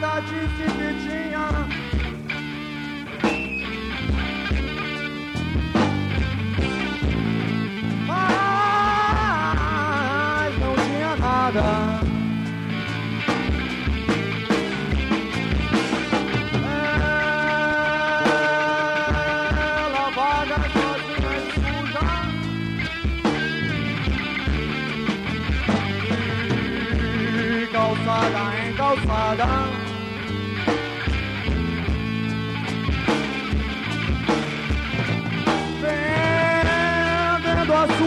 nada disse que tinha. Mas não tinha nada. Ela vaga sozinha e suja. E calçada em calçada.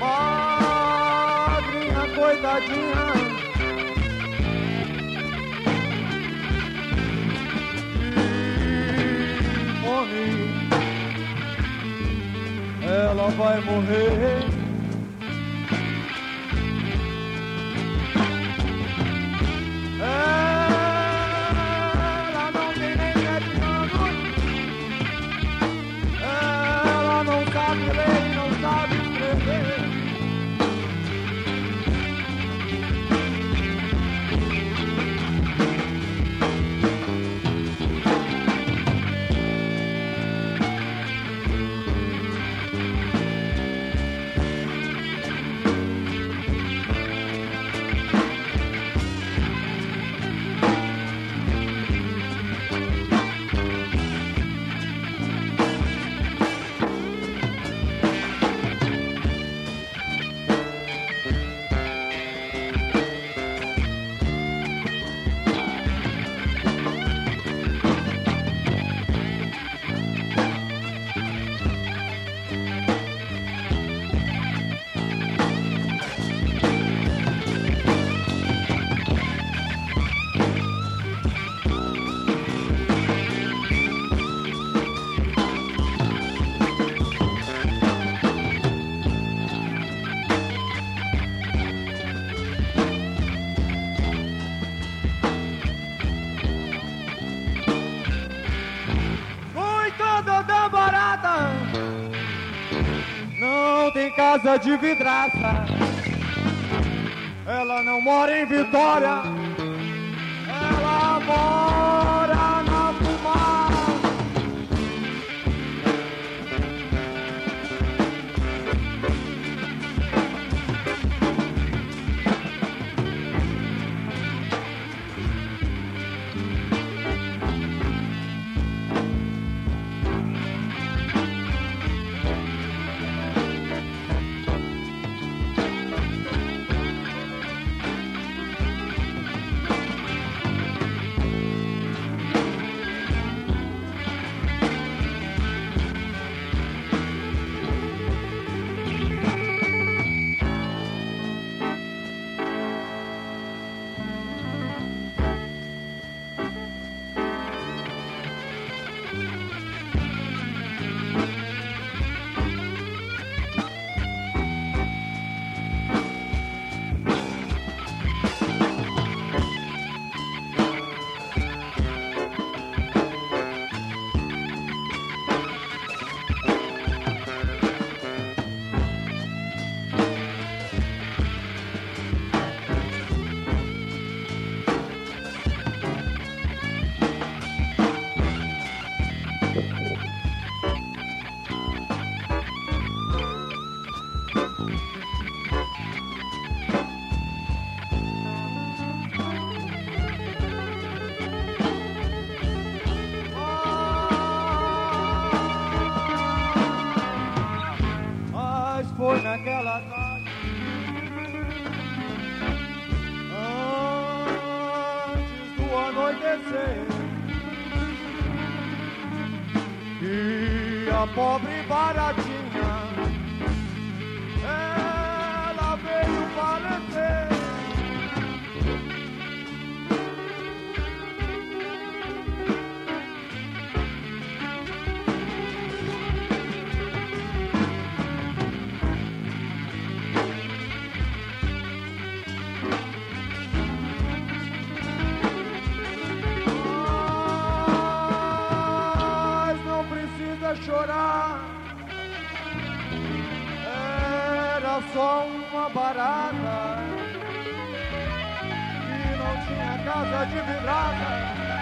Madrinha, coitadinha. fome. Ela vai morrer. Ela não sabe casa de vidraça. Ela não mora em Vitória. Ela mora anoitecer Que a pobre baratinha chorar. Era só uma barata que não tinha casa de vidrada.